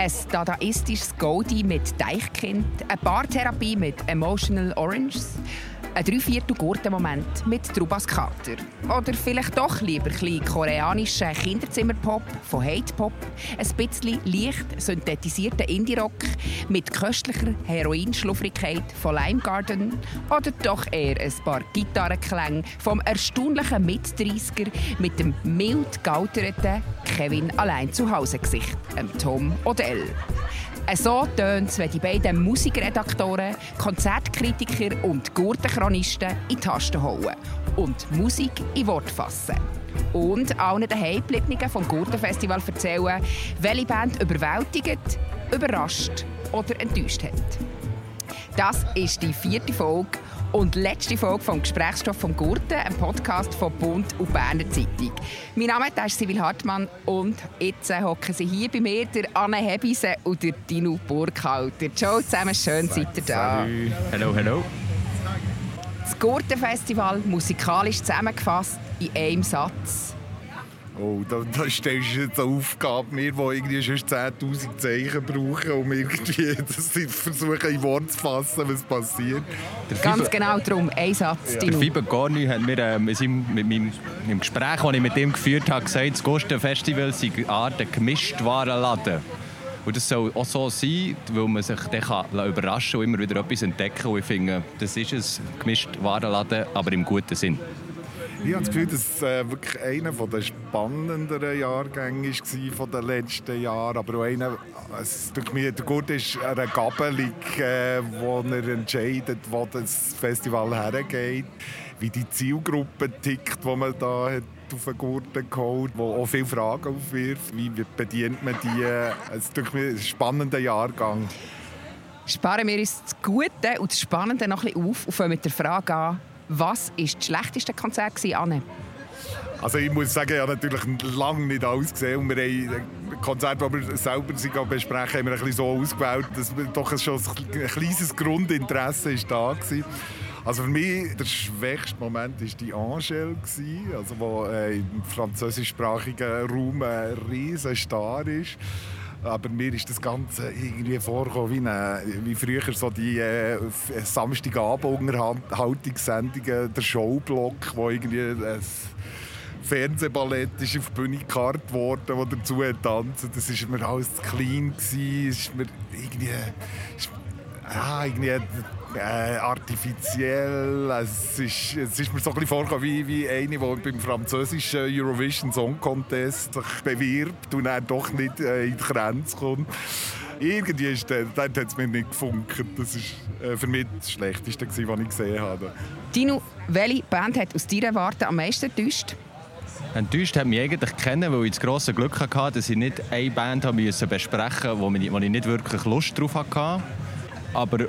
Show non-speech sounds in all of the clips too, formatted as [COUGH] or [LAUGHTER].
ein dadaistisches Goldie mit Deichkind, eine Bartherapie mit Emotional Oranges, ein Dreiviertel Gurtenmoment mit Trubas Kater. Oder vielleicht doch lieber ein koreanischen Kinderzimmerpop von Hate Pop, ein bisschen leicht synthetisierter Indie-Rock mit köstlicher Heroinschluffrigkeit von Lime Garden oder doch eher ein paar Gitarrenklänge vom erstaunlichen Mit-30er mit dem mild gealterten Kevin allein zu Hause Gesicht, Tom Odell. So tönt es, wenn die beiden Musikredaktoren, Konzertkritiker und Gurtenchronisten in die Tasten hauen und Musik in Wort fassen. Und allen daheimgebliebenen vom Gurtenfestival erzählen, welche Band überwältigt, überrascht oder enttäuscht hat. Das ist die vierte Folge und letzte Folge vom Gesprächsstoff vom Gurten, ein Podcast von Bund und Berner Zeitung. Mein Name ist Sibyl Hartmann und jetzt hocken sie hier bei mir, der Anne Hebise und der Dino Burkhalter. Ciao zusammen, schön seid ihr da. Hallo, hallo. Das Gurtenfestival musikalisch zusammengefasst in einem Satz. Oh, da, da stellst du jetzt eine Aufgabe mir, die irgendwie schon 10'000 Zeichen brauchen, um irgendwie [LAUGHS] das versuchen in Wort zu fassen, was passiert. Ganz genau darum, ein Satz. Ja. Der Fiber Gorni hat mir äh, mit, mit meinem, im Gespräch, das ich mit ihm geführt habe, gesagt, das Gustenfestival sei eine Art Gemischtwarenladen. Und das soll auch so sein, weil man sich dann kann überraschen kann und immer wieder etwas entdecken kann. Und ich finde, das ist ein Gemischtwarenladen, aber im guten Sinn. Ich habe das Gefühl, dass es äh, wirklich einer der spannenderen Jahrgänge war von letzten Jahren. Aber auch einer, es, mich, der Gurt ist eine Gabelung, äh, wo er entscheidet, wo das Festival hergeht. Wie die Zielgruppe tickt, die man da hat auf den Gurten geholt, wo auch viele Fragen aufwirft. Wie bedient man die? Es ist mich ein spannender Jahrgang. Sparen wir uns das Gute und das Spannende noch ein bisschen auf und fangen mit der Frage an, was war das schlechteste Konzert, Anne? Also ich muss sagen, ich habe natürlich lange nicht alles gesehen. Und wir haben ein Konzert, das wir selber besprechen, haben wir ein bisschen so ausgewählt, dass doch schon ein kleines Grundinteresse ist da war. Also für mich der schwächste Moment war die Angèle, also wo äh, im französischsprachigen Raum ein riesen Star ist. Aber mir ist das Ganze irgendwie vorgekommen wie, eine, wie früher so die äh, Samstagabend-Unterhaltungssendungen, der Showblock, wo irgendwie ein Fernsehballett ist auf die Bühne gekarrt worden, wo dazu tanzen. Das war mir alles zu klein. Gewesen. Ist mir irgendwie... Ist, ja, irgendwie äh, artifiziell. Es ist, es ist mir so ein bisschen vorgekommen wie, wie eine, die beim französischen Eurovision Song Contest sich bewirbt und dann doch nicht äh, in die Grenze kommt. Irgendwie ist der, dort hat es mir nicht gefunkt. Das war äh, für mich das Schlechteste, was ich gesehen habe. Dino, welche Band hat aus deiner Warte am meisten enttäuscht? Enttäuscht hat mich eigentlich kennen, weil ich das grosse Glück hatte, dass ich nicht eine Band besprechen musste, wo ich nicht wirklich Lust drauf hatte. Aber äh,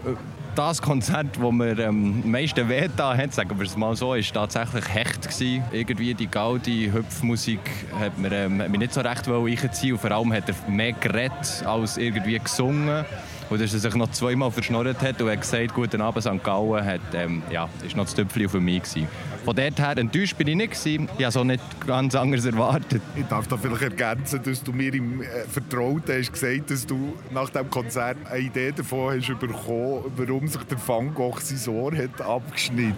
das Konzert, das mir ähm, am meisten wehgetan hat, sagen wir es mal so, ist tatsächlich Hecht gewesen. Irgendwie die Gaudi-Hüpfmusik hat, mir, ähm, hat mich nicht so recht einziehen und vor allem hat er mehr geredet als irgendwie gesungen. Und dass er sich noch zweimal verschnorrt hat und hat gesagt, «Guten Abend, St. Gallen», hat, ähm, ja, ist noch das Tüpfchen für mich gewesen. Von dort her enttäuscht bin ich nicht. Gewesen. Ich habe so nicht ganz anders erwartet. Ich darf da vielleicht ergänzen, dass du mir im äh, Vertrauen hast gesagt, dass du nach dem Konzert eine Idee davon hast bekommen, warum sich der Van Gogh sein Ohr hat abgeschnitten.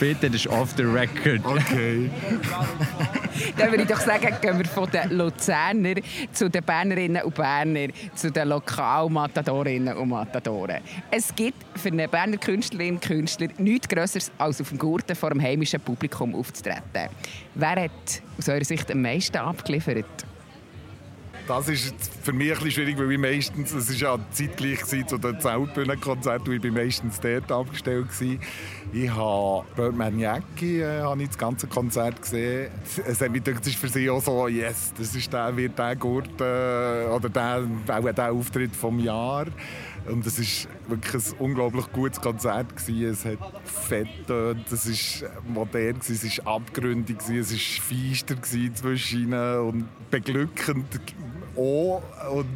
Bitte, das ist off the record. Okay. [LAUGHS] Dann würde ich doch sagen, gehen wir von den Luzerner zu den Bernerinnen und Berner, zu den Lokalmatadorinnen und Matadoren. Es gibt für eine Berner Künstlerin und Künstler nichts Größeres als auf dem Gurten vor dem heimischen heimischen Publikum aufzutreten. Wer hat aus eurer Sicht am meisten abgeliefert? Das ist für mich ein schwierig, weil ich meistens, es ist ja zeitgleich zu den Zeltbühnenkonzert, wo ich bin meistens dort abgestellt war. Ich habe Birdman Jackie äh, ich das ganze Konzert gesehen. Es hat mich gedacht, das ist für sie auch so, yes, das ist der, wird der Gurt, äh, oder der, auch der Auftritt vom Jahr. Und es war wirklich ein unglaublich gutes Konzert. Gewesen. Es hat fett getönt, es war modern, es war abgründig, es war feister zwischen ihnen und beglückend auch. Und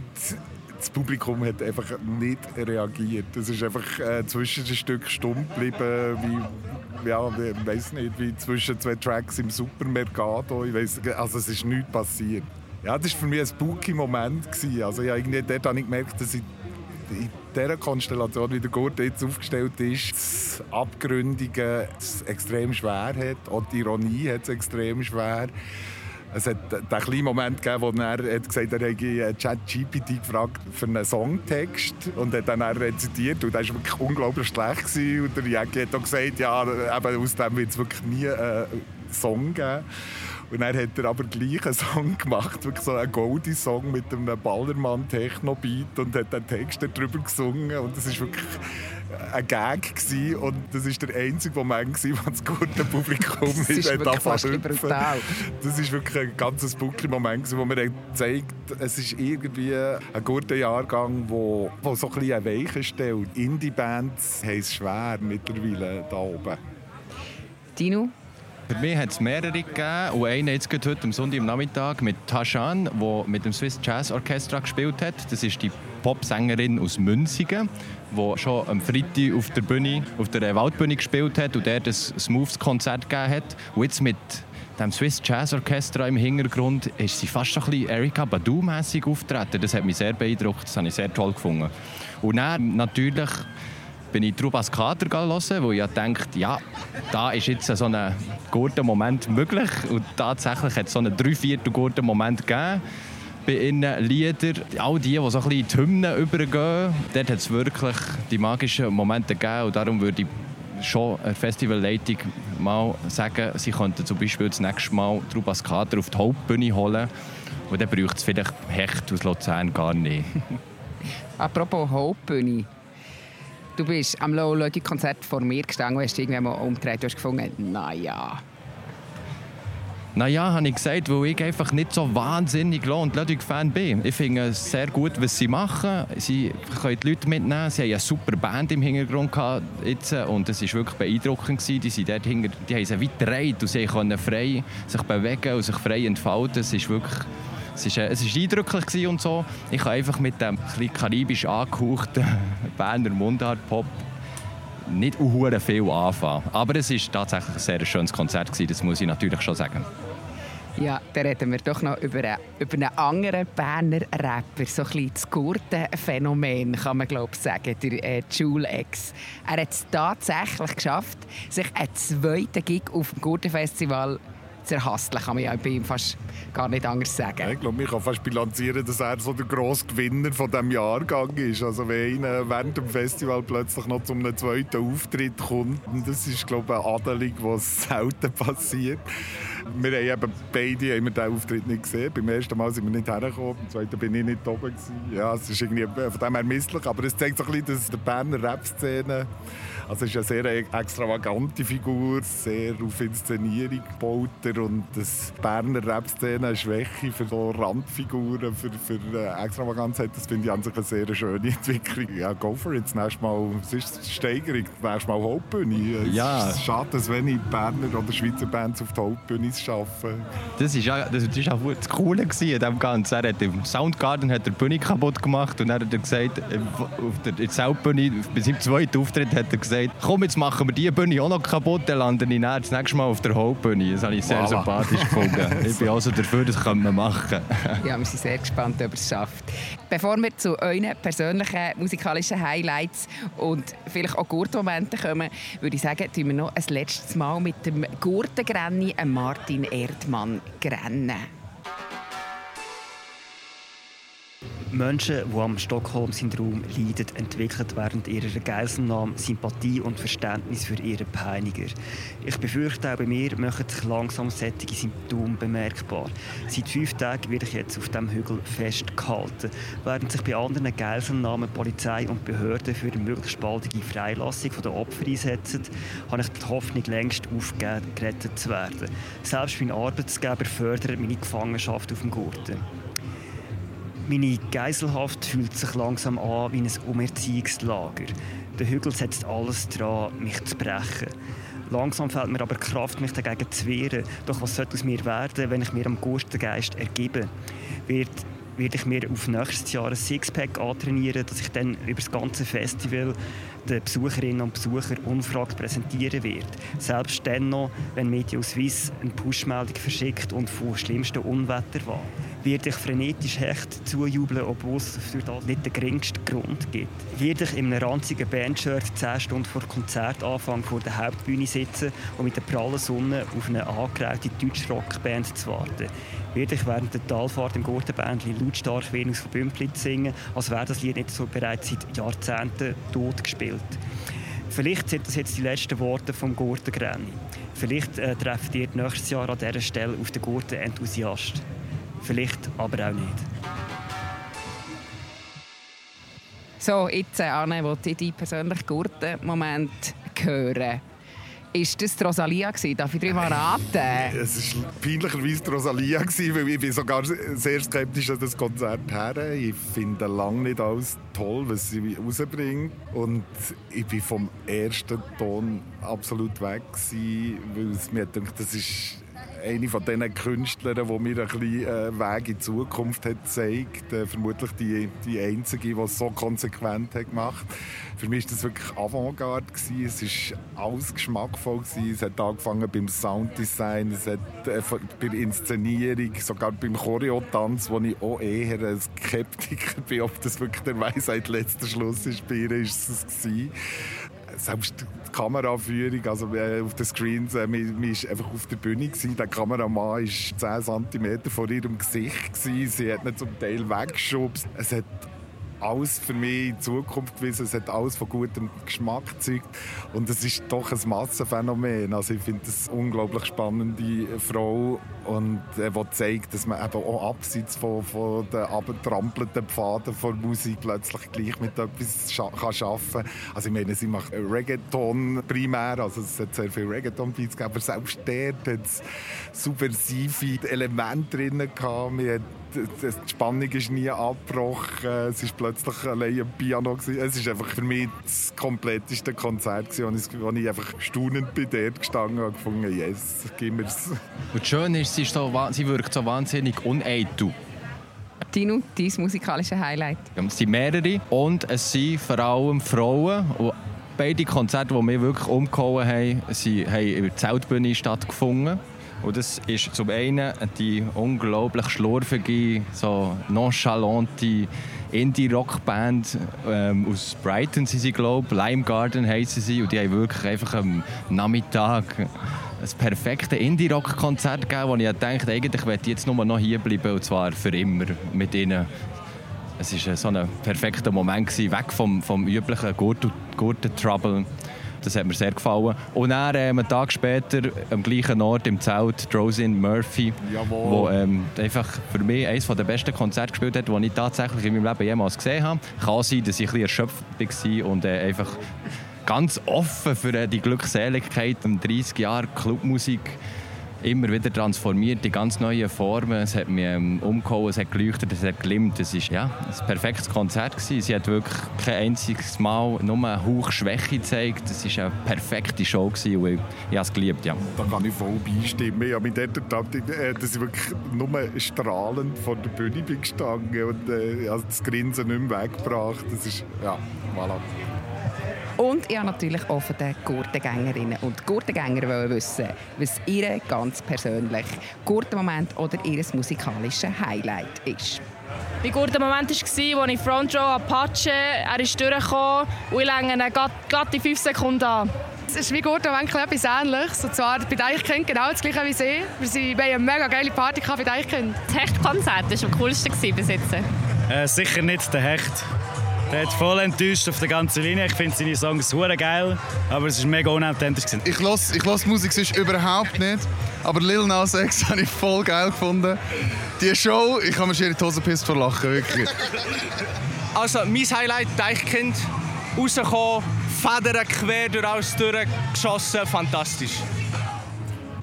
das Publikum hat einfach nicht reagiert. Es ist einfach äh, zwischen ein Stück stumm geblieben, wie, ja, ich weiß nicht, wie zwischen zwei Tracks im Supermercado. Ich weiss, also es ist nichts passiert. Ja, das war für mich ein spooky Moment. Also, ja, irgendwie, dort habe ich gemerkt, dass ich in dieser Konstellation, wie der Gurt jetzt aufgestellt ist, das Abgründige es extrem schwer hat. Auch die Ironie hat es extrem schwer. Es hat den kleinen Moment gegeben, wo er gesagt hat, er hätte ChatGPT gefragt für einen Songtext und hat dann rezitiert. Und das war wirklich unglaublich schlecht. Gewesen. Und der Jäger hat gesagt, ja, eben aus dem wird es wirklich nie einen Song geben. Und dann hat er aber gleich einen Song gemacht, wirklich so einen Goldie-Song mit einem Ballermann-Techno-Beat und hat den Text darüber gesungen. Und das war wirklich ein Gag gewesen. und das war der einzige Moment, wo das gute Publikum das ist fast brutal. Das war wirklich ein ganz spooky Moment, wo mir zeigt, es ist irgendwie ein guter Jahrgang, wo, wo so ein bisschen eine Weiche stellt. Indie-Bands haben es schwer mittlerweile da oben. Dino? Für mich hat es mehrere gegeben und einen jetzt heute am Sonntag am Nachmittag mit Tashan, der mit dem Swiss Jazz Orchestra gespielt hat. Das ist die Popsängerin aus Münzigen, die schon am Freitag auf der Bühne, auf der Waldbühne gespielt hat und der ein Smooths-Konzert gegeben hat. Und jetzt mit dem Swiss Jazz Orchestra im Hintergrund ist sie fast ein bisschen Erika Badu-mässig auftreten. Das hat mich sehr beeindruckt, das habe ich sehr toll gefunden. Und dann natürlich bin ich Trubas Kater hören, wo ich dachte, ja, da ist jetzt so ein guter Moment möglich. Und tatsächlich hat es so einen dreiviertel guten Moment gegeben bei ihren Liedern. All die, die so ein bisschen in die Hymnen übergehen, dort hat es wirklich die magischen Momente gegeben. Und darum würde ich schon eine Festivalleitung mal sagen, sie könnten zum Beispiel das nächste Mal Trubas Kater auf die Hauptbühne holen. Und dann braucht es vielleicht Hecht aus Luzern gar nicht. [LAUGHS] Apropos Hauptbühne. Du bist am Low Leute Konzert vor mir gestanden und hast irgendwann mal umgedreht. Du hast gefunden, naja. Naja, habe ich gesagt, weil ich einfach nicht so wahnsinnig Low- und Ludwig-Fan bin. Ich finde es sehr gut, was sie machen. Sie können die Leute mitnehmen. Sie haben eine super Band im Hintergrund jetzt, und es war wirklich beeindruckend. Die, sind dort hinter, die haben sie weit gedreht und sie konnten frei sich bewegen und sich frei entfalten. Es ist wirklich es war, äh, es war eindrücklich und so. Ich habe einfach mit dem ein karibisch angehauchten [LAUGHS] Berner Mundart-Pop nicht unhure viel anfangen. Aber es war tatsächlich ein sehr schönes Konzert, gewesen, das muss ich natürlich schon sagen. Ja, dann reden wir doch noch über einen, über einen anderen Berner Rapper. So ein bisschen das Gurtenphänomen, kann man glaube ich sagen, der äh, Jule X. Er hat es tatsächlich geschafft, sich einen zweiten Gig auf dem Gurtenfestival sehr hastig, kann man ja bei ihm fast gar nicht anders sagen. ich glaube, man kann fast bilanzieren, dass er so der grosse Gewinner von diesem Jahrgang ist. Also wenn einer während dem Festival plötzlich noch zu einem zweiten Auftritt kommt, das ist, glaube ich, eine Adeling, was selten [LAUGHS] passiert. Wir haben eben beide haben wir diesen Auftritt nicht gesehen. Beim ersten Mal sind wir nicht hergekommen, beim zweiten bin ich nicht oben. Ja, es ist irgendwie von dem her misslich, aber es zeigt so ein bisschen, dass die Berner Rap-Szene also es ist eine sehr extravagante Figur, sehr auf Inszenierung gebaut und das Berner Rap-Szene eine Schwäche für so Randfiguren, für, für äh, Extravaganz hat. Das finde ich an sich eine sehr schöne Entwicklung. Ja, go for it. Das nächste Mal, es ist die Steigerung, das nächste Mal Hauptbühne. Ja. Es ist schade, dass wenig Berner oder Schweizer Bands auf die Hauptbühne schaffen. Das war ja, das ist auch das Coole an dem Ganzen. Er hat im Soundgarden hat die Bühne kaputt gemacht und dann hat er gesagt, auf der Soundbühne, bei seinem zweiten Auftritt hat er gesagt, gesagt, komm, jetzt machen wir diese Bühne auch noch kaputt, dann lande ich das nächste Mal auf der Hauptbühne. Das habe ich sehr voilà. sympathisch gefunden. [LAUGHS] Ich bin also dafür, das können wir machen. [LAUGHS] ja, wir sind sehr gespannt, ob es schafft. Bevor wir zu euren persönlichen musikalischen Highlights und vielleicht auch Gurtmomenten kommen, würde ich sagen, tun wir noch ein letztes Mal mit dem Gurtengrenni Martin Erdmann grennen. Menschen, die am Stockholm-Syndrom leiden, entwickeln während ihrer Geiselnahme Sympathie und Verständnis für ihre Peiniger. Ich befürchte, auch bei mir machen sich langsam solche Symptome bemerkbar. Seit fünf Tagen werde ich jetzt auf dem Hügel festgehalten. Während sich bei anderen Geiselnahmen Polizei und Behörden für eine möglichst baldige Freilassung der Opfer einsetzen, habe ich die Hoffnung längst aufgegeben, gerettet zu werden. Selbst mein Arbeitsgeber fördert meine Gefangenschaft auf dem Gurten. Meine Geiselhaft fühlt sich langsam an wie ein Umerziehungslager. Der Hügel setzt alles daran, mich zu brechen. Langsam fällt mir aber Kraft, mich dagegen zu wehren. Doch was sollte aus mir werden, wenn ich mir am Gurtengeist ergebe? Wird werde ich mir auf nächstes Jahr ein Sixpack antrainieren, dass ich dann über das ganze Festival den Besucherinnen und Besuchern unfragt präsentieren wird. Selbst dann noch, wenn Media Suisse eine Pushmeldung verschickt und vor schlimmsten Unwetter war. Wird ich frenetisch hecht zujubeln, obwohl es für das nicht den geringsten Grund gibt. Wird ich in einem ranzigen Bandshirt 10 Stunden vor Konzertanfang vor der Hauptbühne sitzen und mit der prallen Sonne auf eine angereihte Deutschrockband zu warten. Wird ich während der Talfahrt im Gurtenbändchen lautstark Venus von Bümplitz singen, als wäre das Lied nicht so bereits seit Jahrzehnten tot gespielt. Vielleicht sind das jetzt die letzten Worte vom Gurtengrenni. Vielleicht äh, trefft ihr nächstes Jahr an dieser Stelle auf den Gurten-Enthusiast. Vielleicht aber auch nicht. So, jetzt, äh, Anne, wollte ich deinen persönlichen Gurten-Moment hören. Ist das die Rosalia gewesen? Darf ich darüber raten? [LAUGHS] Es war peinlicherweise die Rosalia, weil ich bin sogar sehr skeptisch an das Konzert her. Ich finde lange nicht alles toll, was sie rausbringt. Und ich bin vom ersten Ton absolut weg gewesen, weil es mir gedacht, das ist eine von diesen Künstlern, die mir ein bisschen äh, Weg in die Zukunft hat gezeigt. Äh, vermutlich die, die einzige, die es so konsequent hat gemacht Für mich war das wirklich Avantgarde. Gewesen. Es war alles geschmackvoll. Gewesen. Es hat angefangen beim Sounddesign, es hat äh, bei der Inszenierung, sogar beim Choreotanz, wo ich auch eher ein Skeptiker [LAUGHS] bin, ob das wirklich der Weisheit letzter Schluss ist. Bei ihr ist es gewesen selbst die Kameraführung, also äh, auf den Screens, äh, man, man ist einfach auf der Bühne gewesen. Der Kameramann war 10 cm vor ihrem Gesicht gewesen. Sie hat ihn zum Teil weggeschubst. Es hat alles für mich in Zukunft gewesen. Es hat alles von gutem Geschmack gezeigt. Und es ist doch ein Massenphänomen. Also ich finde das eine unglaublich spannende Frau und die zeigt, dass man eben auch abseits von, von den abgetrampelten Pfaden von Musik plötzlich gleich mit etwas scha kann arbeiten kann. Also ich meine, sie macht Reggaeton primär, also es hat sehr viele Reggaeton-Beats gegeben, aber selbst dort hat es subversive Elemente drin gehabt. Die Spannung ist nie abgebrochen. Es war plötzlich allein ein Piano. Es war einfach für mich das kompletteste Konzert, wo ich einfach staunend bei dort gestanden und gefunden yes, gib mir's. Und schön ist, sie, ist so, sie wirkt so wahnsinnig uneitel. Tino, dein musikalisches Highlight? es sind mehrere und es sind vor allem Frauen. Und beide Konzerte, die wir wirklich umgehauen haben, sie haben in der Zeltbühne stattgefunden. Und das ist zum einen die unglaublich schlurfige, so nonchalante Indie-Rock-Band ähm, aus Brighton, sind sie, glaube ich. Lime Garden heissen sie. Und die haben wirklich einfach am Nachmittag ein perfektes Indie-Rock-Konzert gegeben, wo ich dachte, eigentlich möchte ich jetzt nur noch hier bleiben, und zwar für immer mit ihnen. Es war so ein perfekter Moment, weg vom, vom üblichen Gurten-Trouble. Das hat mir sehr gefallen. Und dann, ähm, einen Tag später, am gleichen Ort im Zelt, Drosin Murphy, Jawohl. wo ähm, einfach für mich eines der besten Konzerte gespielt hat, die ich tatsächlich in meinem Leben jemals gesehen habe. Kann sein, dass ich ein bisschen erschöpft war und äh, einfach ganz offen für äh, die Glückseligkeit um 30 Jahre Clubmusik immer wieder transformiert in ganz neue Formen. Es hat mich ähm, umgehauen, es hat geleuchtet, es hat glimmt. Es war ja, ein perfektes Konzert. Gewesen. Sie hat wirklich kein einziges Mal nur einen Hauch Schwäche gezeigt. Es war eine perfekte Show gewesen und ich, ich habe es geliebt. Ja. Da kann ich voll beistimmen. Ich habe mich dort ertappt, äh, dass ich wirklich nur strahlend vor der Bühne bin gestanden und äh, das Grinsen nicht mehr weggebracht. Das ist, ja, voilà. Und ich habe natürlich auch von den Gurtengängerinnen und Gurtengänger wissen, was ihr ganz persönlich Gurtenmoment oder ihr musikalisches Highlight ist. Mein guter Moment war, als ich Front Row Apache, er ist durchgekommen und ich länge ihn gerade in fünf Sekunden an. Es ist wie gut etwas Ähnliches. Und zwar bei Deichkind genau das gleiche wie sie. Wir sind bei einer mega geile Party bei Deichkind. Das Hechtkonzert war am coolsten bis jetzt. Äh, sicher nicht der Hecht. Der hat voll enttäuscht auf der ganzen Linie. Ich finde seine Songs super geil, aber es ist mega unauthentisch. Ich höre ich los Musik sonst überhaupt nicht, aber Lil Nas X [LAUGHS] habe ich voll geil gefunden. Die Show, ich kann mir schon in die Hose pisst vor Lachen, wirklich. [LAUGHS] Also, mein Highlight, Deichkind, rausgekommen, Federn quer durch alles durchgeschossen, fantastisch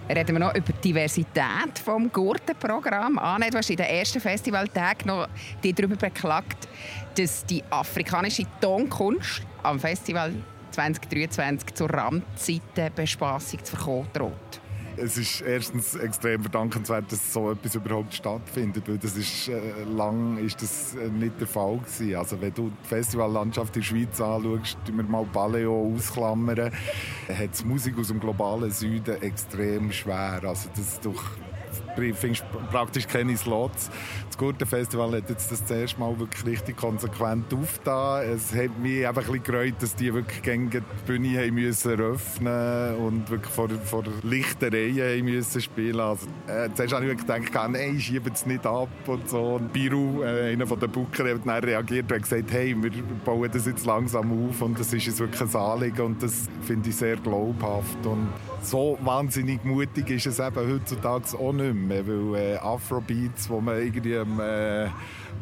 reden wir noch über die Diversität des Gurtenprogramms. Anne, du hast in den ersten Festivaltagen noch darüber beklagt, dass die afrikanische Tonkunst am Festival 2023 zur Randzeitenbespassung zu verkommen droht. Es ist erstens extrem verdankenswert, dass so etwas überhaupt stattfindet, weil das ist, äh, lang ist das äh, nicht der Fall gewesen. Also wenn du die Festivallandschaft in der Schweiz anschaust, wir mal Paleo ausklammern, hat die Musik aus dem globalen Süden extrem schwer. Also das durch findest praktisch keine Slots. Das Gurtenfestival hat jetzt das, erste Mal wirklich richtig konsequent aufgetan. Es hat mich einfach ein bisschen dass die wirklich gegen die Bühne haben müssen öffnen und wirklich vor, vor lichten Reihen haben müssen spielen. Also, äh, zuerst habe ich wirklich gedacht, nein, schieben es nicht ab und so. Und Biru, äh, einer der Booker, hat dann reagiert und gesagt, hey, wir bauen das jetzt langsam auf und das ist jetzt wirklich ein Anliegen und das finde ich sehr glaubhaft. Und so wahnsinnig mutig ist es eben heutzutage auch nicht mehr, weil äh, Afrobeats, wo man irgendwie am äh,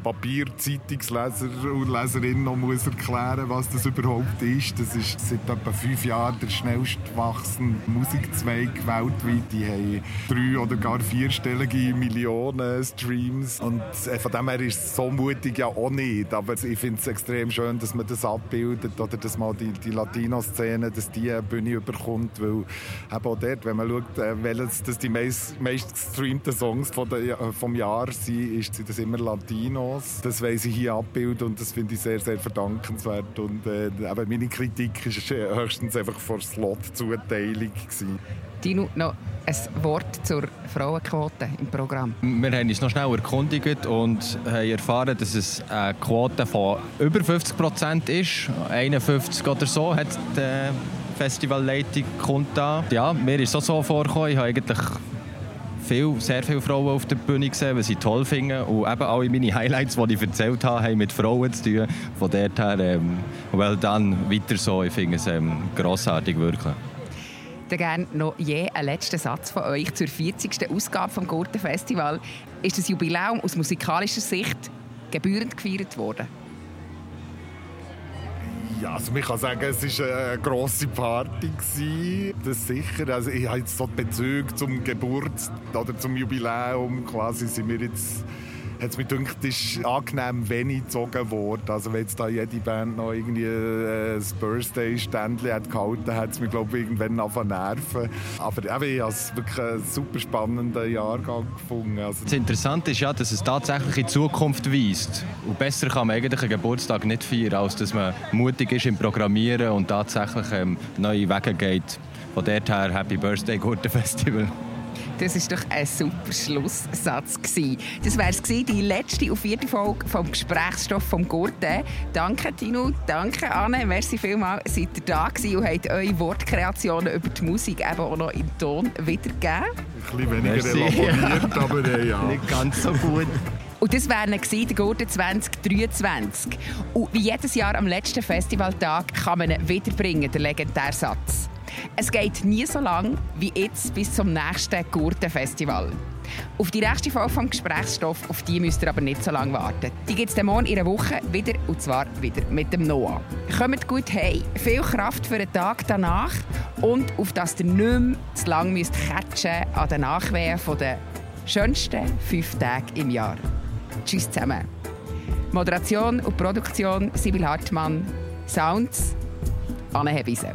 Papierzeitungsleser und Leserin noch muss erklären was das überhaupt ist. Das ist seit etwa fünf Jahren der schnellst wachsende Musikzweig weltweit. Die haben drei oder gar vierstellige Millionen Streams. Und äh, von dem her ist es so mutig ja auch nicht. Aber ich finde es extrem schön, dass man das abbildet oder dass mal die, die Latino-Szene, dass die eine Bühne überkommt. Weil eben auch dort, wenn man schaut, äh, welches das die meist, meist gestreamten Songs äh, vom Jahr sind, sind das immer Latino. Chance. Das weiss ich hier abbilden und das finde ich sehr, sehr verdankenswert. Und äh, eben meine Kritik war höchstens einfach vor Slot-Zuteilung. Dino, noch ein Wort zur Frauenquote im Programm. Wir haben uns noch schnell erkundigt und haben erfahren, dass es eine Quote von über 50 Prozent ist. 51 oder so hat die Festivalleitung kundgetan. Ja, mir ist es so vorgekommen. Ich habe eigentlich viel, sehr viele Frauen auf der Bühne gesehen, was ich toll finde. Und eben alle meine Highlights, die ich erzählt habe, haben mit Frauen zu tun. Von dort her, ähm, well done, weiter so. Ich finde es ähm, grossartig, wirklich. Dann gerne noch je einen letzten Satz von euch zur 40. Ausgabe des Gurtenfestival. Ist das Jubiläum aus musikalischer Sicht gebührend gefeiert worden? Ja, also ich kann sagen, es war eine grosse Party. Gewesen. Das sicher. Also ich habe jetzt so Bezüge zum Geburt oder zum Jubiläum quasi sind wir jetzt hat mich gedacht, ist angenehm wenig gezogen worden. Also wenn jetzt da jede Band noch irgendwie äh, ein Birthday-Ständchen hat gehalten, hat es mich glaube ich irgendwann angefangen nerven. Aber ich habe es wirklich einen super spannenden Jahrgang gefunden. Also das Interessante ist ja, dass es tatsächlich in die Zukunft weist. Und besser kann man eigentlich einen Geburtstag nicht feiern, als dass man mutig ist im Programmieren und tatsächlich ähm, neue Wege geht. Von dort her Happy Birthday Gurten Festival. Das war doch ein super Schlusssatz. Gewesen. Das wäre es die letzte und vierte Folge vom Gesprächsstoff vom Gurten. Danke Tino, danke Anne, merci vielmals, seid ihr da gewesen und habt eure Wortkreationen über die Musik eben auch noch in Ton wiedergegeben. Ein bisschen weniger elaboriert, [LAUGHS] aber äh, ja. Nicht ganz so gut. Und das wäre der Gurten 2023. Und wie jedes Jahr am letzten Festivaltag kann man ihn wiederbringen, der legendäre Satz. Es geht nie so lang wie jetzt bis zum nächsten Gurtenfestival. Auf die nächste Folge vom Gesprächsstoff, auf die müsst ihr aber nicht so lange warten. Die gibt es morgen in einer Woche wieder, und zwar wieder mit dem Noah. Kommt gut hey, viel Kraft für den Tag danach und auf dass ihr nicht mehr zu lange müsst catchen an den Nachwehen der schönsten fünf Tage im Jahr. Tschüss zusammen. Moderation und Produktion Sibyl Hartmann. Sounds Anne Hebise.